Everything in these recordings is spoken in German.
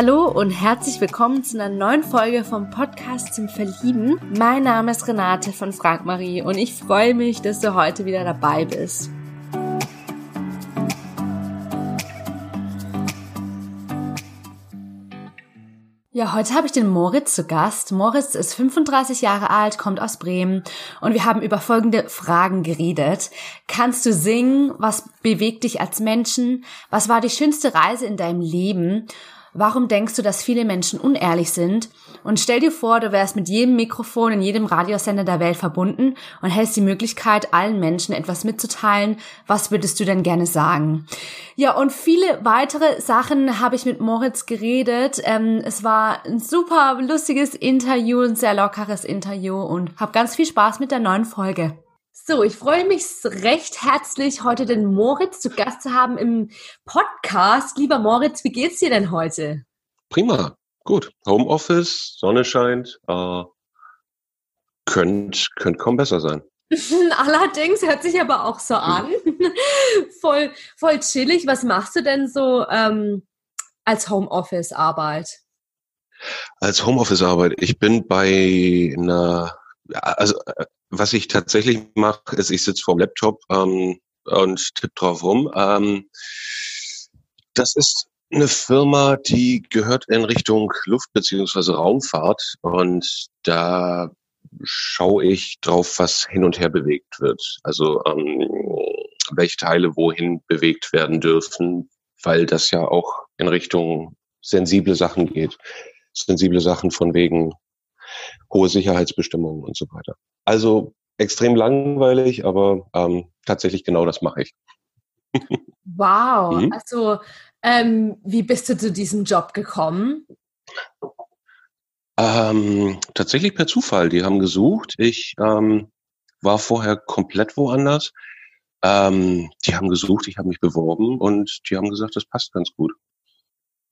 Hallo und herzlich willkommen zu einer neuen Folge vom Podcast zum Verlieben. Mein Name ist Renate von Frank Marie und ich freue mich, dass du heute wieder dabei bist. Ja, heute habe ich den Moritz zu Gast. Moritz ist 35 Jahre alt, kommt aus Bremen und wir haben über folgende Fragen geredet. Kannst du singen? Was bewegt dich als Menschen? Was war die schönste Reise in deinem Leben? Warum denkst du, dass viele Menschen unehrlich sind? Und stell dir vor, du wärst mit jedem Mikrofon in jedem Radiosender der Welt verbunden und hättest die Möglichkeit, allen Menschen etwas mitzuteilen. Was würdest du denn gerne sagen? Ja, und viele weitere Sachen habe ich mit Moritz geredet. Ähm, es war ein super lustiges Interview, ein sehr lockeres Interview und habe ganz viel Spaß mit der neuen Folge. So, ich freue mich recht herzlich, heute den Moritz zu Gast zu haben im Podcast. Lieber Moritz, wie geht's dir denn heute? Prima, gut. Homeoffice, Sonne scheint, äh, könnte könnt kaum besser sein. Allerdings hört sich aber auch so an. voll, voll chillig. Was machst du denn so ähm, als Homeoffice-Arbeit? Als Homeoffice-Arbeit. Ich bin bei einer, also äh, was ich tatsächlich mache, ist, ich sitze vorm Laptop ähm, und tippe drauf rum. Ähm, das ist eine Firma, die gehört in Richtung Luft- beziehungsweise Raumfahrt und da schaue ich drauf, was hin und her bewegt wird. Also ähm, welche Teile wohin bewegt werden dürfen, weil das ja auch in Richtung sensible Sachen geht. Sensible Sachen von wegen hohe Sicherheitsbestimmungen und so weiter. Also extrem langweilig, aber ähm, tatsächlich genau das mache ich. wow, mhm. also ähm, wie bist du zu diesem Job gekommen? Ähm, tatsächlich per Zufall. Die haben gesucht. Ich ähm, war vorher komplett woanders. Ähm, die haben gesucht, ich habe mich beworben und die haben gesagt, das passt ganz gut.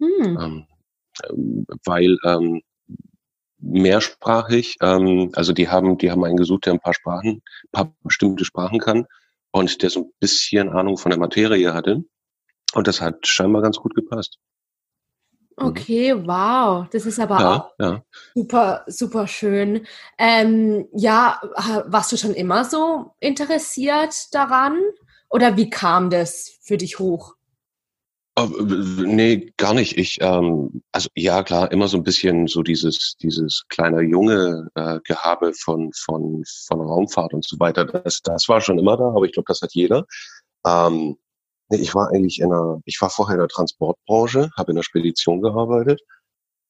Hm. Ähm, weil ähm, mehrsprachig. Ähm, also die haben, die haben einen gesucht, der ein paar Sprachen, ein paar bestimmte Sprachen kann und der so ein bisschen Ahnung von der Materie hatte. Und das hat scheinbar ganz gut gepasst. Mhm. Okay, wow. Das ist aber ja, auch ja. super, super schön. Ähm, ja, warst du schon immer so interessiert daran? Oder wie kam das für dich hoch? Oh, nee, gar nicht. Ich, ähm, also ja klar, immer so ein bisschen so dieses, dieses kleine junge äh, Gehabe von, von, von Raumfahrt und so weiter. Das, das war schon immer da, aber ich glaube, das hat jeder. Ähm, nee, ich war eigentlich in einer, ich war vorher in der Transportbranche, habe in der Spedition gearbeitet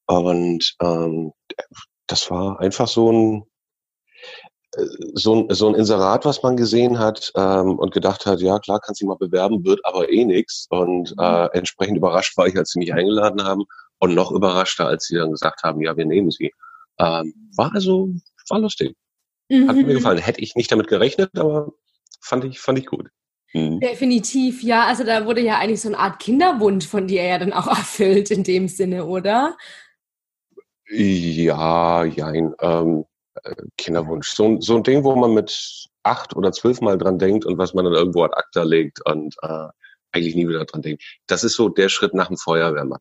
und ähm, das war einfach so ein, so ein, so ein Inserat, was man gesehen hat ähm, und gedacht hat, ja klar, kannst du mal bewerben, wird aber eh nix. Und mhm. äh, entsprechend überrascht war ich, als sie mich eingeladen haben und noch überraschter, als sie dann gesagt haben, ja, wir nehmen sie. Ähm, war also, war lustig. Mhm. Hat mir gefallen. Hätte ich nicht damit gerechnet, aber fand ich, fand ich gut. Mhm. Definitiv, ja. Also da wurde ja eigentlich so eine Art Kinderwunsch von dir ja dann auch erfüllt in dem Sinne, oder? Ja, jein. Ähm, Kinderwunsch. So, so ein Ding, wo man mit acht oder zwölf Mal dran denkt und was man dann irgendwo ad acta legt und äh, eigentlich nie wieder dran denkt. Das ist so der Schritt nach dem Feuerwehrmann.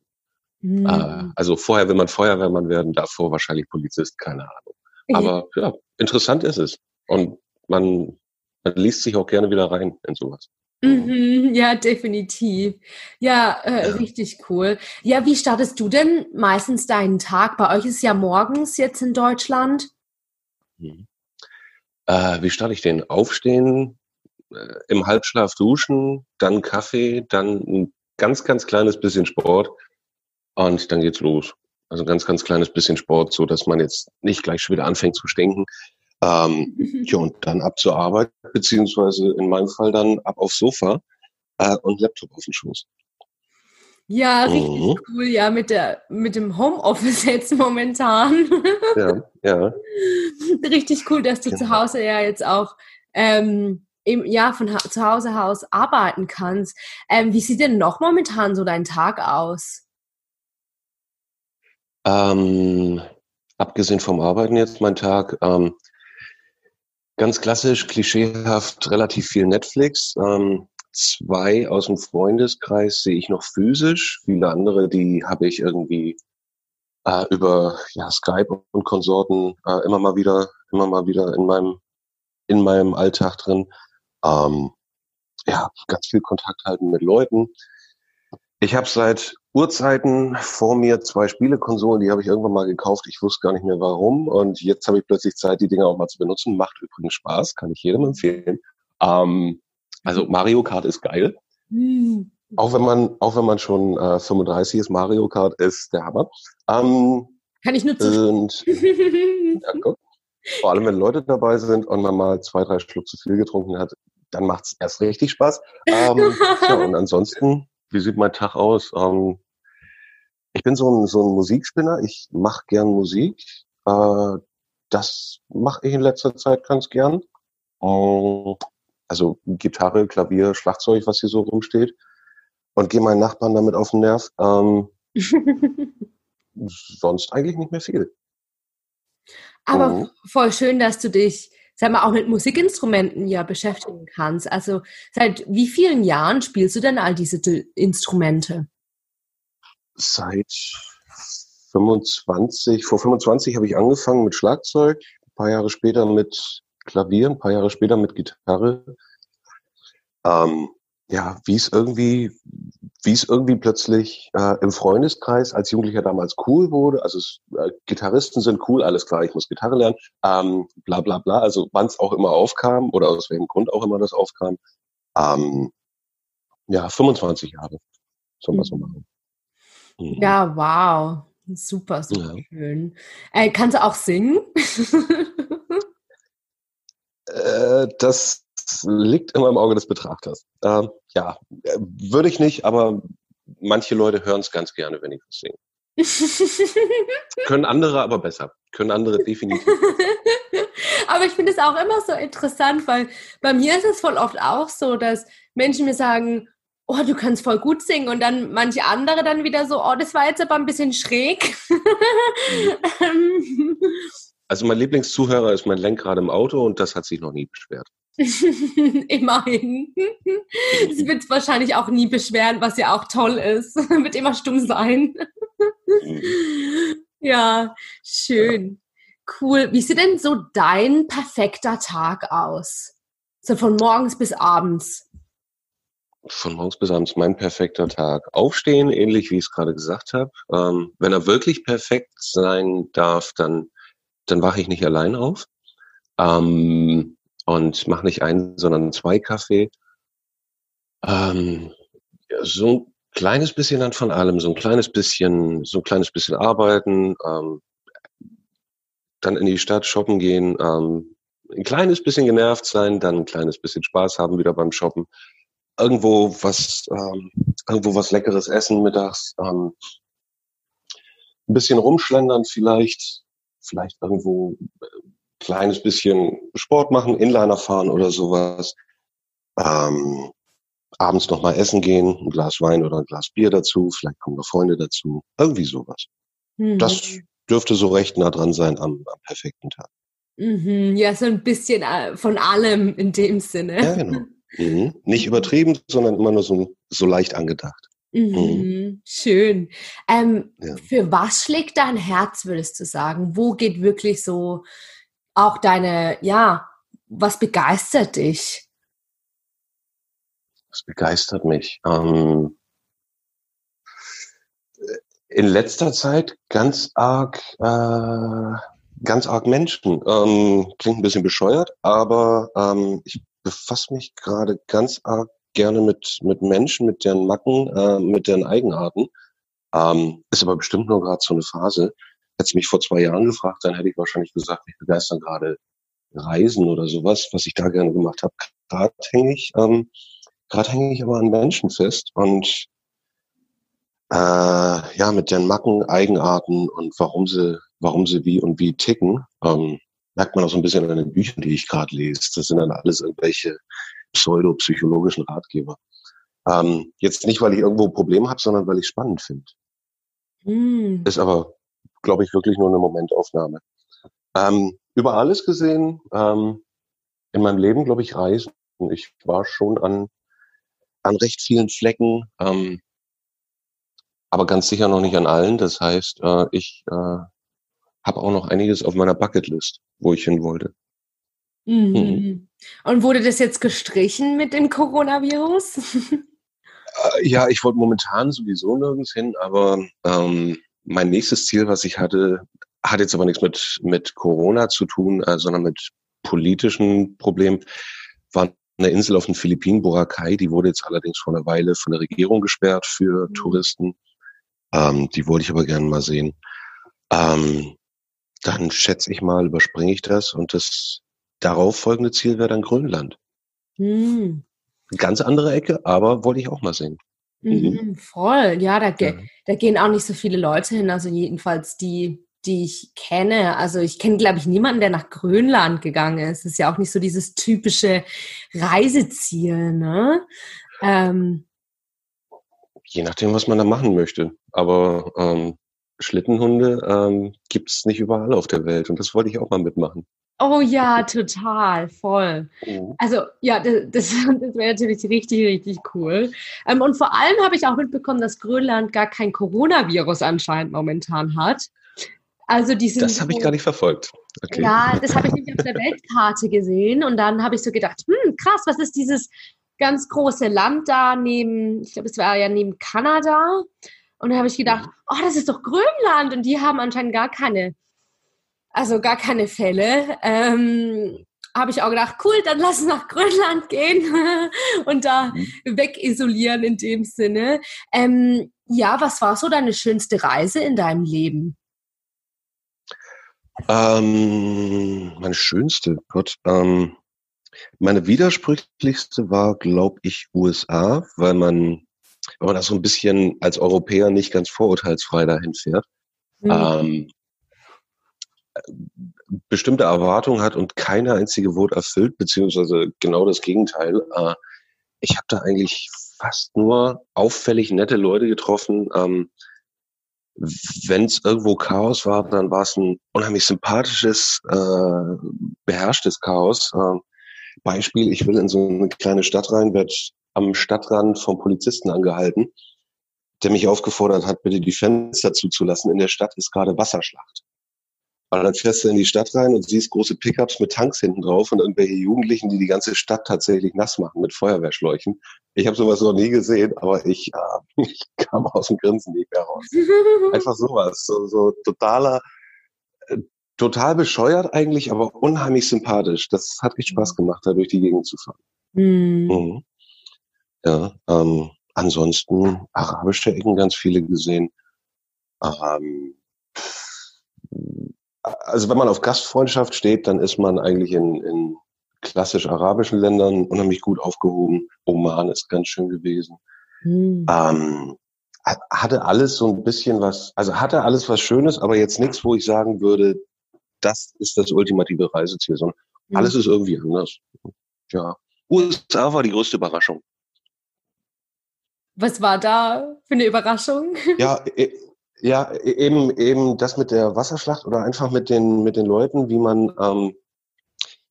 Mhm. Äh, also vorher will man Feuerwehrmann werden, davor wahrscheinlich Polizist, keine Ahnung. Aber ja, interessant ist es. Und man, man liest sich auch gerne wieder rein in sowas. Mhm, ja, definitiv. Ja, äh, ja, richtig cool. Ja, wie startest du denn meistens deinen Tag? Bei euch ist ja morgens jetzt in Deutschland. Mhm. Äh, wie starte ich den? Aufstehen, äh, im Halbschlaf duschen, dann Kaffee, dann ein ganz, ganz kleines bisschen Sport und dann geht's los. Also ein ganz, ganz kleines bisschen Sport, so dass man jetzt nicht gleich schon wieder anfängt zu stinken. Ähm, ja, und dann ab zur Arbeit, beziehungsweise in meinem Fall dann ab aufs Sofa äh, und Laptop auf den Schoß. Ja, richtig mhm. cool, ja, mit der, mit dem Homeoffice jetzt momentan. Ja, ja. richtig cool, dass du ja. zu Hause ja jetzt auch ähm, im, ja, von ha zu Hause aus arbeiten kannst. Ähm, wie sieht denn noch momentan so dein Tag aus? Ähm, abgesehen vom Arbeiten jetzt mein Tag, ähm, ganz klassisch, klischeehaft, relativ viel Netflix. Zwei aus dem Freundeskreis sehe ich noch physisch. Viele andere, die habe ich irgendwie äh, über ja, Skype und Konsorten äh, immer mal wieder, immer mal wieder in meinem in meinem Alltag drin. Ähm, ja, ganz viel Kontakt halten mit Leuten. Ich habe seit Urzeiten vor mir zwei Spielekonsolen, die habe ich irgendwann mal gekauft. Ich wusste gar nicht mehr warum. Und jetzt habe ich plötzlich Zeit, die Dinge auch mal zu benutzen. Macht übrigens Spaß, kann ich jedem empfehlen. Ähm, also Mario Kart ist geil. Mhm. Auch wenn man, auch wenn man schon äh, 35 ist, Mario Kart ist der Hammer. Ähm, kann ich nur und, ja, gut. Vor allem, wenn Leute dabei sind und man mal zwei, drei Schluck zu viel getrunken hat, dann macht es erst richtig Spaß. Ähm, ja, und ansonsten, wie sieht mein Tag aus? Ähm, ich bin so ein, so ein Musikspinner. Ich mache gern Musik. Äh, das mache ich in letzter Zeit ganz gern. Ähm, also Gitarre, Klavier, Schlagzeug, was hier so rumsteht. Und gehe meinen Nachbarn damit auf den Nerv. Ähm, sonst eigentlich nicht mehr viel. Aber mhm. voll schön, dass du dich, sag mal, auch mit Musikinstrumenten ja beschäftigen kannst. Also seit wie vielen Jahren spielst du denn all diese Instrumente? Seit 25, vor 25 habe ich angefangen mit Schlagzeug, ein paar Jahre später mit Klavier, ein paar Jahre später mit Gitarre. Ähm, ja, wie es irgendwie, wie es irgendwie plötzlich äh, im Freundeskreis als Jugendlicher damals cool wurde. Also äh, Gitarristen sind cool, alles klar, ich muss Gitarre lernen, ähm, bla bla bla. Also wann es auch immer aufkam oder aus welchem Grund auch immer das aufkam. Ähm, ja, 25 Jahre soll man so machen. Mhm. Ja, wow. Super, super ja. schön. Äh, kannst du auch singen? äh, das liegt immer im Auge des Betrachters. Ähm, ja, äh, würde ich nicht, aber manche Leute hören es ganz gerne, wenn ich was singe. Können andere aber besser. Können andere definitiv. aber ich finde es auch immer so interessant, weil bei mir ist es voll oft auch so, dass Menschen mir sagen, oh, du kannst voll gut singen und dann manche andere dann wieder so, oh, das war jetzt aber ein bisschen schräg. Also mein Lieblingszuhörer ist mein Lenkrad im Auto und das hat sich noch nie beschwert. Immerhin. Es wird wahrscheinlich auch nie beschweren, was ja auch toll ist. wird immer stumm sein. Mhm. ja, schön. Cool. Wie sieht denn so dein perfekter Tag aus? So von morgens bis abends. Von morgens bis abends mein perfekter Tag. Aufstehen, ähnlich wie ich es gerade gesagt habe. Ähm, wenn er wirklich perfekt sein darf, dann, dann wache ich nicht allein auf. Ähm, und mache nicht einen, sondern zwei Kaffee. Ähm, so ein kleines bisschen dann von allem, so ein kleines bisschen, so ein kleines bisschen arbeiten, ähm, dann in die Stadt shoppen gehen, ähm, ein kleines bisschen genervt sein, dann ein kleines bisschen Spaß haben wieder beim Shoppen, irgendwo was, ähm, irgendwo was Leckeres essen mittags, ähm, ein bisschen rumschlendern vielleicht, vielleicht irgendwo äh, kleines bisschen Sport machen, Inliner fahren oder sowas. Ähm, abends noch mal essen gehen, ein Glas Wein oder ein Glas Bier dazu, vielleicht kommen noch Freunde dazu, irgendwie sowas. Mhm. Das dürfte so recht nah dran sein am, am perfekten Tag. Mhm, ja, so ein bisschen äh, von allem in dem Sinne. Ja, genau. Mhm. Nicht übertrieben, sondern immer nur so, so leicht angedacht. Mhm. mhm. Schön. Ähm, ja. Für was schlägt dein Herz, würdest du sagen? Wo geht wirklich so auch deine, ja, was begeistert dich? Was begeistert mich? Ähm, in letzter Zeit ganz arg, äh, ganz arg Menschen. Ähm, klingt ein bisschen bescheuert, aber ähm, ich befasse mich gerade ganz arg gerne mit, mit Menschen, mit deren Macken, äh, mit deren Eigenarten. Ähm, ist aber bestimmt nur gerade so eine Phase. Hättest du mich vor zwei Jahren gefragt, dann hätte ich wahrscheinlich gesagt, ich begeistern gerade Reisen oder sowas, was ich da gerne gemacht habe. Gerade hänge ich, ähm, gerade hänge ich aber an Menschen fest und äh, ja, mit den Macken, Eigenarten und warum sie, warum sie wie und wie ticken, ähm, merkt man auch so ein bisschen an den Büchern, die ich gerade lese. Das sind dann alles irgendwelche pseudopsychologischen Ratgeber. Ähm, jetzt nicht, weil ich irgendwo Probleme habe, sondern weil ich spannend finde. Mm. Ist aber glaube ich, wirklich nur eine Momentaufnahme. Ähm, über alles gesehen, ähm, in meinem Leben, glaube ich, Reisen. Ich war schon an an recht vielen Flecken, ähm, aber ganz sicher noch nicht an allen. Das heißt, äh, ich äh, habe auch noch einiges auf meiner Bucketlist, wo ich hin wollte. Mhm. Mhm. Und wurde das jetzt gestrichen mit dem Coronavirus? Äh, ja, ich wollte momentan sowieso nirgends hin, aber ähm, mein nächstes Ziel, was ich hatte, hat jetzt aber nichts mit, mit Corona zu tun, äh, sondern mit politischen Problemen, war eine Insel auf den Philippinen, Boracay, die wurde jetzt allerdings vor einer Weile von der Regierung gesperrt für mhm. Touristen. Ähm, die wollte ich aber gerne mal sehen. Ähm, dann schätze ich mal, überspringe ich das und das darauf folgende Ziel wäre dann Grönland. Mhm. Ganz andere Ecke, aber wollte ich auch mal sehen. Mhm. Mhm, voll, ja da, ge ja. da gehen auch nicht so viele Leute hin, also jedenfalls die, die ich kenne. Also ich kenne, glaube ich, niemanden, der nach Grönland gegangen ist. Das ist ja auch nicht so dieses typische Reiseziel, ne? Ähm, Je nachdem, was man da machen möchte. Aber ähm, Schlittenhunde ähm, gibt es nicht überall auf der Welt und das wollte ich auch mal mitmachen. Oh ja, total, voll. Mhm. Also ja, das, das, das wäre natürlich richtig, richtig cool. Ähm, und vor allem habe ich auch mitbekommen, dass Grönland gar kein Coronavirus anscheinend momentan hat. Also die sind das habe ich gar nicht verfolgt. Okay. Ja, das habe ich nicht auf der Weltkarte gesehen und dann habe ich so gedacht, hm, krass, was ist dieses ganz große Land da neben, ich glaube, es war ja neben Kanada. Und dann habe ich gedacht, oh, das ist doch Grönland und die haben anscheinend gar keine, also gar keine Fälle. Ähm, habe ich auch gedacht, cool, dann lass uns nach Grönland gehen und da mhm. wegisolieren in dem Sinne. Ähm, ja, was war so deine schönste Reise in deinem Leben? Ähm, meine schönste, Gott. Ähm, meine widersprüchlichste war, glaube ich, USA, weil man, wenn man da so ein bisschen als Europäer nicht ganz vorurteilsfrei dahin fährt, mhm. ähm, bestimmte Erwartungen hat und keine einzige wurde erfüllt, beziehungsweise genau das Gegenteil. Äh, ich habe da eigentlich fast nur auffällig nette Leute getroffen. Ähm, wenn es irgendwo Chaos war, dann war es ein unheimlich sympathisches, äh, beherrschtes Chaos. Äh, Beispiel, ich will in so eine kleine Stadt rein, werde am Stadtrand vom Polizisten angehalten, der mich aufgefordert hat, bitte die Fenster zuzulassen. In der Stadt ist gerade Wasserschlacht. Aber dann fährst du in die Stadt rein und siehst große Pickups mit Tanks hinten drauf und irgendwelche Jugendlichen, die die ganze Stadt tatsächlich nass machen mit Feuerwehrschläuchen. Ich habe sowas noch nie gesehen, aber ich, äh, ich kam aus dem Grinsen nicht mehr raus. Einfach sowas, so, so totaler, äh, total bescheuert eigentlich, aber unheimlich sympathisch. Das hat echt Spaß gemacht, da durch die Gegend zu fahren. Mhm. Mhm. Ja, ähm, ansonsten arabische Ecken ganz viele gesehen. Ähm, also wenn man auf Gastfreundschaft steht, dann ist man eigentlich in, in klassisch arabischen Ländern unheimlich gut aufgehoben. Oman ist ganz schön gewesen. Mhm. Ähm, hatte alles so ein bisschen was, also hatte alles was Schönes, aber jetzt nichts, wo ich sagen würde, das ist das ultimative Reiseziel, sondern mhm. alles ist irgendwie anders. Ja. USA war die größte Überraschung. Was war da für eine Überraschung? Ja, ja, eben, eben das mit der Wasserschlacht oder einfach mit den, mit den Leuten, wie man, ähm,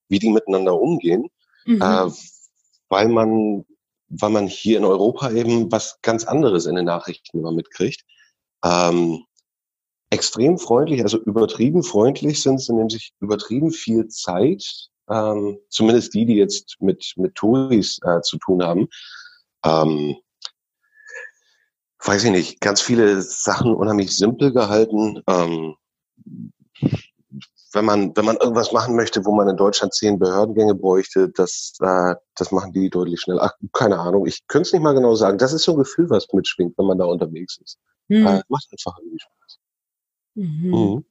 wie die miteinander umgehen, mhm. äh, weil man, weil man hier in Europa eben was ganz anderes in den Nachrichten immer mitkriegt. Ähm, extrem freundlich, also übertrieben freundlich sind sie, nehmen sich übertrieben viel Zeit, ähm, zumindest die, die jetzt mit, mit Touris äh, zu tun haben. Ähm, weiß ich nicht, ganz viele Sachen unheimlich simpel gehalten. Ähm, wenn man, wenn man irgendwas machen möchte, wo man in Deutschland zehn Behördengänge bräuchte, das, äh, das machen die deutlich schneller. Ach, keine Ahnung, ich könnte es nicht mal genau sagen. Das ist so ein Gefühl, was mitschwingt, wenn man da unterwegs ist. Hm. Äh, macht einfach irgendwie Spaß. Mhm. Mhm.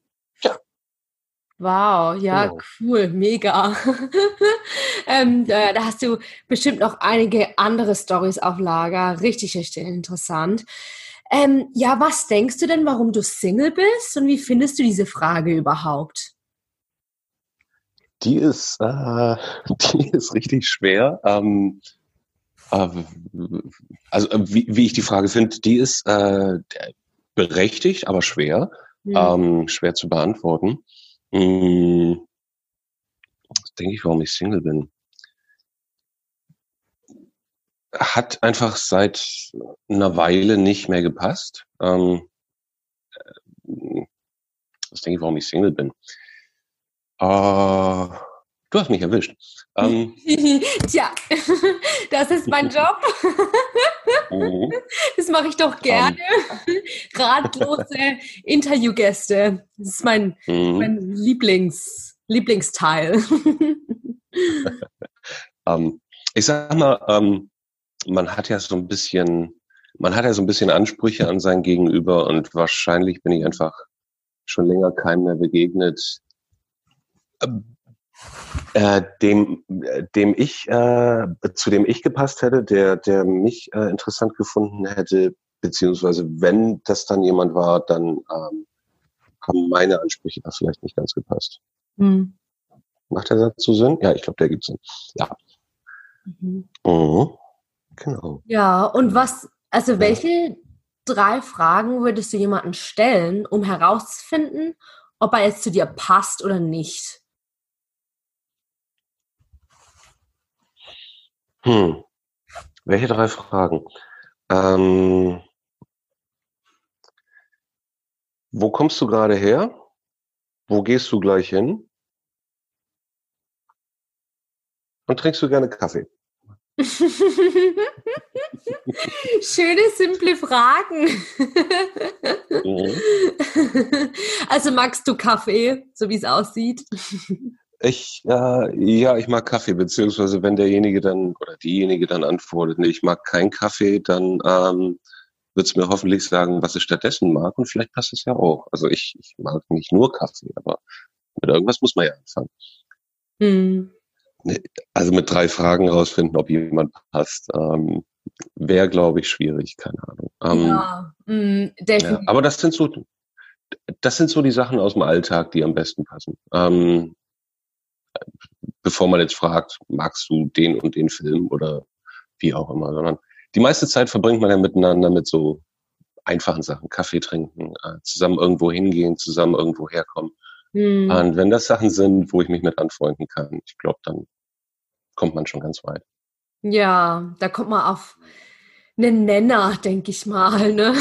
Wow, ja, genau. cool, mega. ähm, da, da, hast du bestimmt noch einige andere Stories auf Lager. Richtig, richtig interessant. Ähm, ja, was denkst du denn, warum du Single bist und wie findest du diese Frage überhaupt? Die ist, äh, die ist richtig schwer. Ähm, äh, also wie, wie, ich die Frage finde, die ist äh, berechtigt, aber schwer, mhm. schwer zu beantworten. Mhm. Das denke ich, warum ich Single bin. hat einfach seit einer Weile nicht mehr gepasst. Ähm, äh, das denke ich, warum ich Single bin. Äh, du hast mich erwischt. Ähm, Tja, das ist mein Job. Mhm. Das mache ich doch gerne. Um. Ratlose Interviewgäste. Das ist mein, mhm. mein Lieblings, Lieblingsteil. um, ich sag mal, um, man hat ja so ein bisschen, man hat ja so ein bisschen Ansprüche an sein Gegenüber und wahrscheinlich bin ich einfach schon länger keinem mehr begegnet, äh, dem, dem ich, äh, zu dem ich gepasst hätte, der, der mich äh, interessant gefunden hätte, beziehungsweise wenn das dann jemand war, dann ähm, haben meine Ansprüche da vielleicht nicht ganz gepasst. Mhm. Macht der Satz so Sinn? Ja, ich glaube, der gibt Sinn. Ja. Mhm. Mhm. Genau. Ja, und was, also welche drei Fragen würdest du jemanden stellen, um herauszufinden, ob er jetzt zu dir passt oder nicht? Hm. Welche drei Fragen? Ähm, wo kommst du gerade her? Wo gehst du gleich hin? Und trinkst du gerne Kaffee? Schöne, simple Fragen. Mhm. Also magst du Kaffee, so wie es aussieht? Ich, äh, ja, ich mag Kaffee, beziehungsweise wenn derjenige dann oder diejenige dann antwortet, nee, ich mag keinen Kaffee, dann ähm, wird es mir hoffentlich sagen, was ich stattdessen mag und vielleicht passt es ja auch. Also ich, ich mag nicht nur Kaffee, aber mit irgendwas muss man ja anfangen. Hm. Also mit drei Fragen rausfinden, ob jemand passt, ähm, wäre, glaube ich, schwierig, keine Ahnung. Ähm, ja, mh, ja, aber das sind so, das sind so die Sachen aus dem Alltag, die am besten passen. Ähm, bevor man jetzt fragt, magst du den und den Film oder wie auch immer, sondern die meiste Zeit verbringt man ja miteinander mit so einfachen Sachen, Kaffee trinken, äh, zusammen irgendwo hingehen, zusammen irgendwo herkommen. Hm. Und wenn das Sachen sind, wo ich mich mit anfreunden kann, ich glaube, dann kommt man schon ganz weit. Ja, da kommt man auf einen Nenner, denke ich mal. Ne?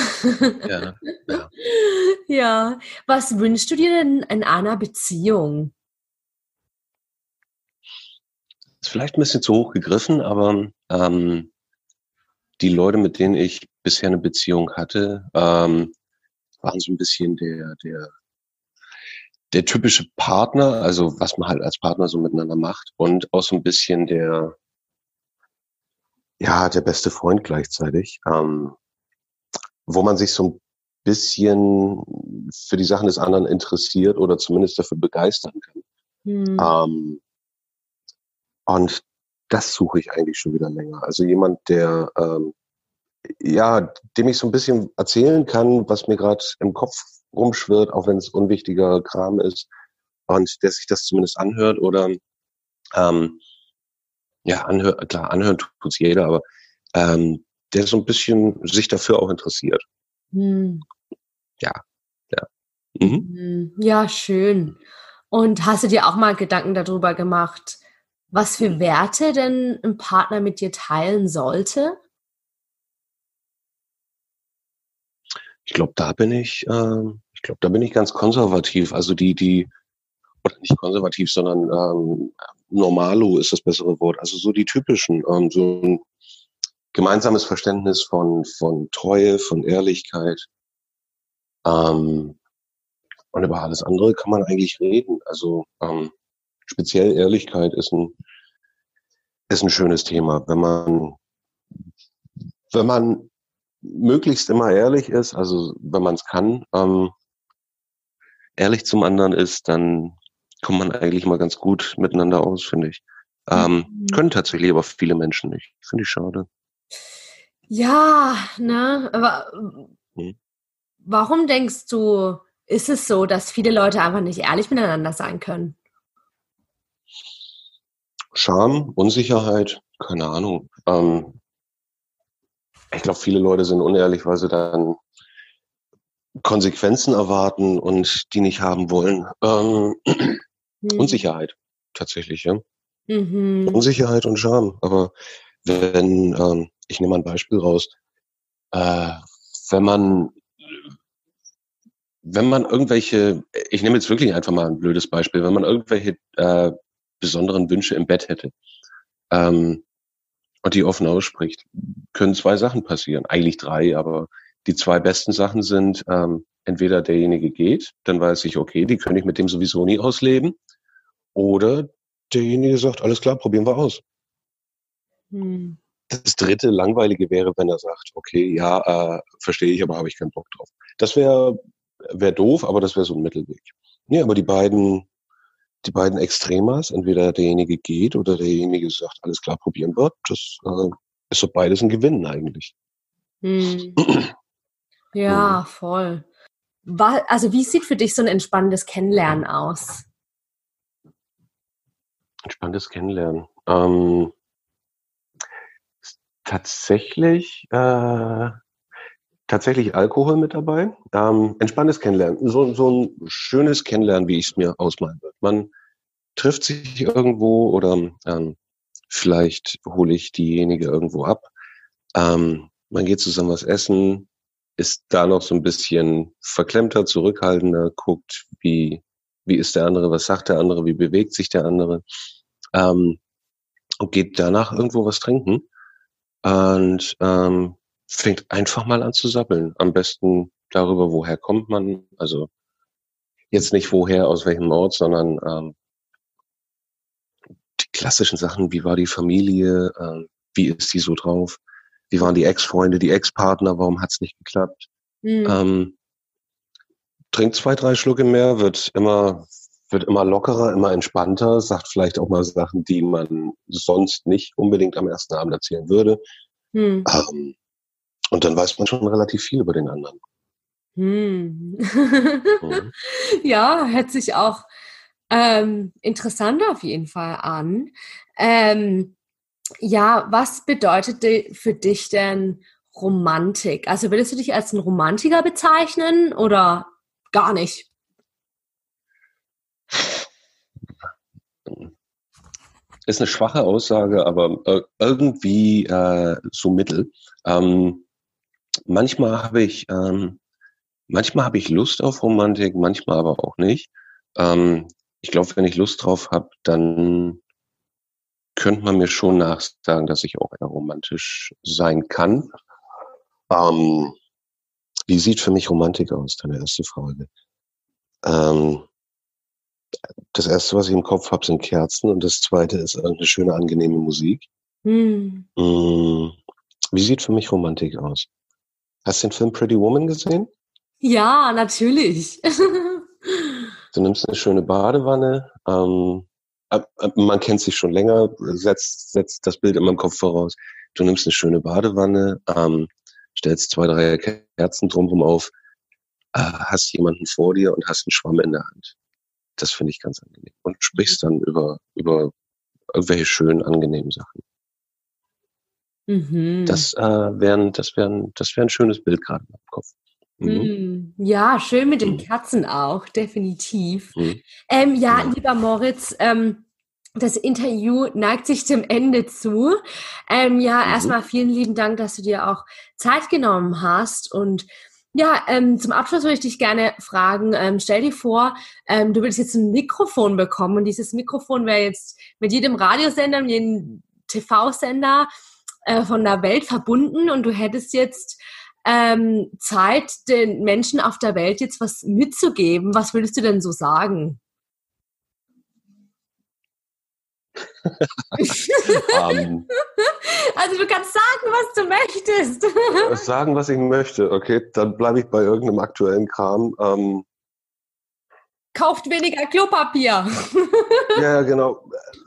Ja, ja. ja. Was wünschst du dir denn in einer Beziehung? ist vielleicht ein bisschen zu hoch gegriffen, aber ähm, die Leute, mit denen ich bisher eine Beziehung hatte, ähm, waren so ein bisschen der, der, der typische Partner, also was man halt als Partner so miteinander macht und auch so ein bisschen der, ja, der beste Freund gleichzeitig, ähm, wo man sich so ein bisschen für die Sachen des anderen interessiert oder zumindest dafür begeistern kann. Hm. Ähm, und das suche ich eigentlich schon wieder länger. Also jemand, der ähm, ja, dem ich so ein bisschen erzählen kann, was mir gerade im Kopf rumschwirrt, auch wenn es unwichtiger Kram ist, und der sich das zumindest anhört oder ähm, ja, anhört, klar, anhören tut's jeder, aber ähm, der so ein bisschen sich dafür auch interessiert. Hm. Ja, ja. Mhm. Hm, ja, schön. Und hast du dir auch mal Gedanken darüber gemacht, was für Werte denn ein Partner mit dir teilen sollte? Ich glaube, da bin ich, äh, ich glaube, da bin ich ganz konservativ. Also die, die, oder nicht konservativ, sondern ähm, normalo ist das bessere Wort. Also so die typischen, ähm, so ein gemeinsames Verständnis von, von Treue, von Ehrlichkeit. Ähm, und über alles andere kann man eigentlich reden. Also ähm, speziell Ehrlichkeit ist ein, ist ein schönes Thema. Wenn man, wenn man möglichst immer ehrlich ist, also wenn man es kann, ähm, ehrlich zum anderen ist, dann kommt man eigentlich mal ganz gut miteinander aus, finde ich. Ähm, mhm. Können tatsächlich aber viele Menschen nicht. Finde ich schade. Ja, ne, aber hm. warum denkst du, ist es so, dass viele Leute einfach nicht ehrlich miteinander sein können? Scham, Unsicherheit, keine Ahnung. Ähm, ich glaube, viele Leute sind unehrlich, weil sie dann Konsequenzen erwarten und die nicht haben wollen. Ähm, hm. Unsicherheit, tatsächlich, ja. Mhm. Unsicherheit und Scham. Aber wenn, ähm, ich nehme mal ein Beispiel raus. Äh, wenn man wenn man irgendwelche, ich nehme jetzt wirklich einfach mal ein blödes Beispiel, wenn man irgendwelche äh, besonderen Wünsche im Bett hätte ähm, und die offen ausspricht, können zwei Sachen passieren. Eigentlich drei, aber die zwei besten Sachen sind, ähm, entweder derjenige geht, dann weiß ich, okay, die könnte ich mit dem sowieso nie ausleben, oder derjenige sagt, alles klar, probieren wir aus. Hm. Das dritte Langweilige wäre, wenn er sagt, okay, ja, äh, verstehe ich, aber habe ich keinen Bock drauf. Das wäre wär doof, aber das wäre so ein Mittelweg. Ja, aber die beiden, die beiden Extremas, entweder derjenige geht oder derjenige sagt, alles klar, probieren wir, das äh, ist so beides ein Gewinn eigentlich. Hm. Ja, voll. Also wie sieht für dich so ein entspannendes Kennenlernen aus? Entspanntes Kennenlernen. Ähm, tatsächlich, äh, tatsächlich Alkohol mit dabei. Ähm, entspanntes Kennenlernen. So, so ein schönes Kennenlernen, wie ich es mir ausmalen würde. Man trifft sich irgendwo oder ähm, vielleicht hole ich diejenige irgendwo ab. Ähm, man geht zusammen was essen, ist da noch so ein bisschen verklemmter, zurückhaltender, guckt, wie, wie ist der andere, was sagt der andere, wie bewegt sich der andere, ähm, und geht danach irgendwo was trinken und ähm, fängt einfach mal an zu sabbeln. Am besten darüber, woher kommt man, also jetzt nicht woher, aus welchem Ort, sondern ähm, die klassischen Sachen, wie war die Familie, äh, wie ist die so drauf, wie waren die Ex-Freunde, die Ex-Partner, warum hat's nicht geklappt. Mhm. Ähm, trinkt zwei, drei Schlucke mehr, wird immer, wird immer lockerer, immer entspannter, sagt vielleicht auch mal Sachen, die man sonst nicht unbedingt am ersten Abend erzählen würde. Mhm. Ähm, und dann weiß man schon relativ viel über den anderen. Hm. mhm. Ja, hört sich auch ähm, interessant auf jeden Fall an. Ähm, ja, was bedeutet für dich denn Romantik? Also würdest du dich als ein Romantiker bezeichnen oder gar nicht? Ist eine schwache Aussage, aber äh, irgendwie äh, so mittel. Ähm, manchmal habe ich, ähm, manchmal habe ich Lust auf Romantik, manchmal aber auch nicht. Ähm, ich glaube, wenn ich Lust drauf habe, dann könnte man mir schon nachsagen, dass ich auch eher romantisch sein kann. Ähm, wie sieht für mich Romantik aus? Deine erste Frage. Ähm, das erste, was ich im Kopf habe, sind Kerzen und das zweite ist eine schöne, angenehme Musik. Hm. Mm, wie sieht für mich Romantik aus? Hast du den Film Pretty Woman gesehen? Ja, natürlich. du nimmst eine schöne Badewanne, ähm, äh, äh, man kennt sich schon länger, setzt, setzt das Bild in meinem Kopf voraus. Du nimmst eine schöne Badewanne, ähm, stellst zwei, drei Kerzen drumherum auf, äh, hast jemanden vor dir und hast einen Schwamm in der Hand. Das finde ich ganz angenehm. Und sprichst dann über, über irgendwelche schönen, angenehmen Sachen. Mhm. Das äh, wären, das wären, das wäre ein schönes Bild gerade im Kopf. Mhm. Mm, ja, schön mit den mhm. Katzen auch, definitiv. Mhm. Ähm, ja, lieber Moritz, ähm, das Interview neigt sich dem Ende zu. Ähm, ja, erstmal vielen lieben Dank, dass du dir auch Zeit genommen hast. Und ja, ähm, zum Abschluss würde ich dich gerne fragen, ähm, stell dir vor, ähm, du würdest jetzt ein Mikrofon bekommen und dieses Mikrofon wäre jetzt mit jedem Radiosender, mit jedem TV-Sender äh, von der Welt verbunden und du hättest jetzt ähm, Zeit, den Menschen auf der Welt jetzt was mitzugeben. Was würdest du denn so sagen? um, ähm. also du kannst sagen, was du möchtest. sagen, was ich möchte. Okay, dann bleibe ich bei irgendeinem aktuellen Kram. Ähm, Kauft weniger Klopapier. ja, genau.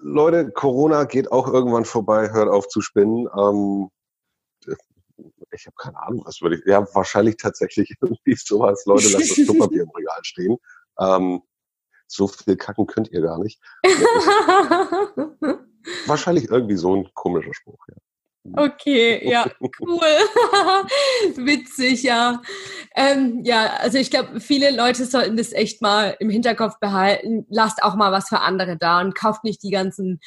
Leute, Corona geht auch irgendwann vorbei. Hört auf zu spinnen. Ähm, ich habe keine Ahnung, was würde ich, ja, wahrscheinlich tatsächlich irgendwie sowas, Leute, lasst das Klopapier im Regal stehen. Ähm, so viel kacken könnt ihr gar nicht. wahrscheinlich irgendwie so ein komischer Spruch, ja. Okay, ja, cool. Witzig, ja. Ähm, ja, also ich glaube, viele Leute sollten das echt mal im Hinterkopf behalten. Lasst auch mal was für andere da und kauft nicht die ganzen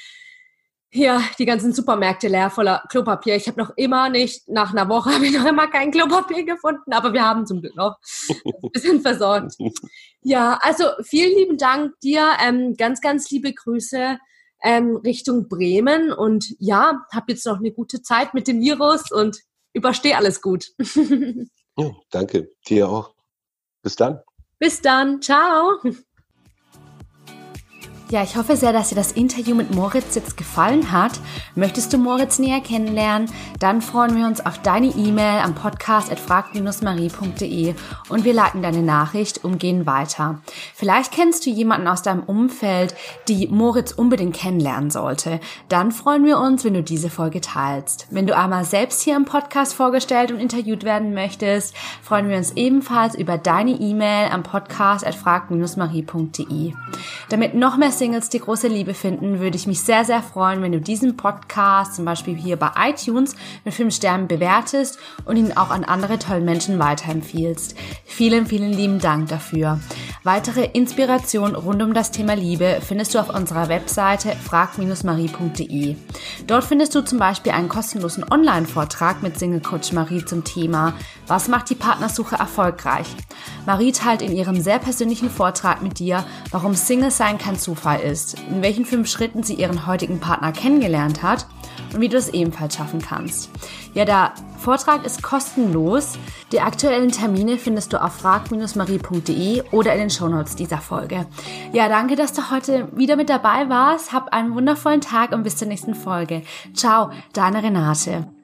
Ja, die ganzen Supermärkte leer voller Klopapier. Ich habe noch immer nicht, nach einer Woche habe ich noch immer kein Klopapier gefunden, aber wir haben zum Glück noch ein bisschen versorgt. Ja, also vielen lieben Dank dir. Ähm, ganz, ganz liebe Grüße ähm, Richtung Bremen und ja, hab jetzt noch eine gute Zeit mit dem Virus und überstehe alles gut. ja, danke, dir auch. Bis dann. Bis dann. Ciao. Ja, ich hoffe sehr, dass dir das Interview mit Moritz jetzt gefallen hat. Möchtest du Moritz näher kennenlernen? Dann freuen wir uns auf deine E-Mail am Podcast frag-marie.de und wir leiten deine Nachricht umgehend weiter. Vielleicht kennst du jemanden aus deinem Umfeld, die Moritz unbedingt kennenlernen sollte. Dann freuen wir uns, wenn du diese Folge teilst. Wenn du einmal selbst hier im Podcast vorgestellt und interviewt werden möchtest, freuen wir uns ebenfalls über deine E-Mail am Podcast frag-marie.de. Damit noch mehr Singles die große Liebe finden, würde ich mich sehr, sehr freuen, wenn du diesen Podcast zum Beispiel hier bei iTunes mit 5 Sternen bewertest und ihn auch an andere tolle Menschen weiterempfiehlst. Vielen, vielen lieben Dank dafür. Weitere Inspiration rund um das Thema Liebe findest du auf unserer Webseite frag-marie.de. Dort findest du zum Beispiel einen kostenlosen Online-Vortrag mit Single Coach Marie zum Thema Was macht die Partnersuche erfolgreich? Marie teilt in ihrem sehr persönlichen Vortrag mit dir, warum Single sein kein Zufall ist, in welchen fünf Schritten sie ihren heutigen Partner kennengelernt hat und wie du es ebenfalls schaffen kannst. Ja, der Vortrag ist kostenlos. Die aktuellen Termine findest du auf frag-marie.de oder in den Shownotes dieser Folge. Ja, danke, dass du heute wieder mit dabei warst. Hab einen wundervollen Tag und bis zur nächsten Folge. Ciao, deine Renate.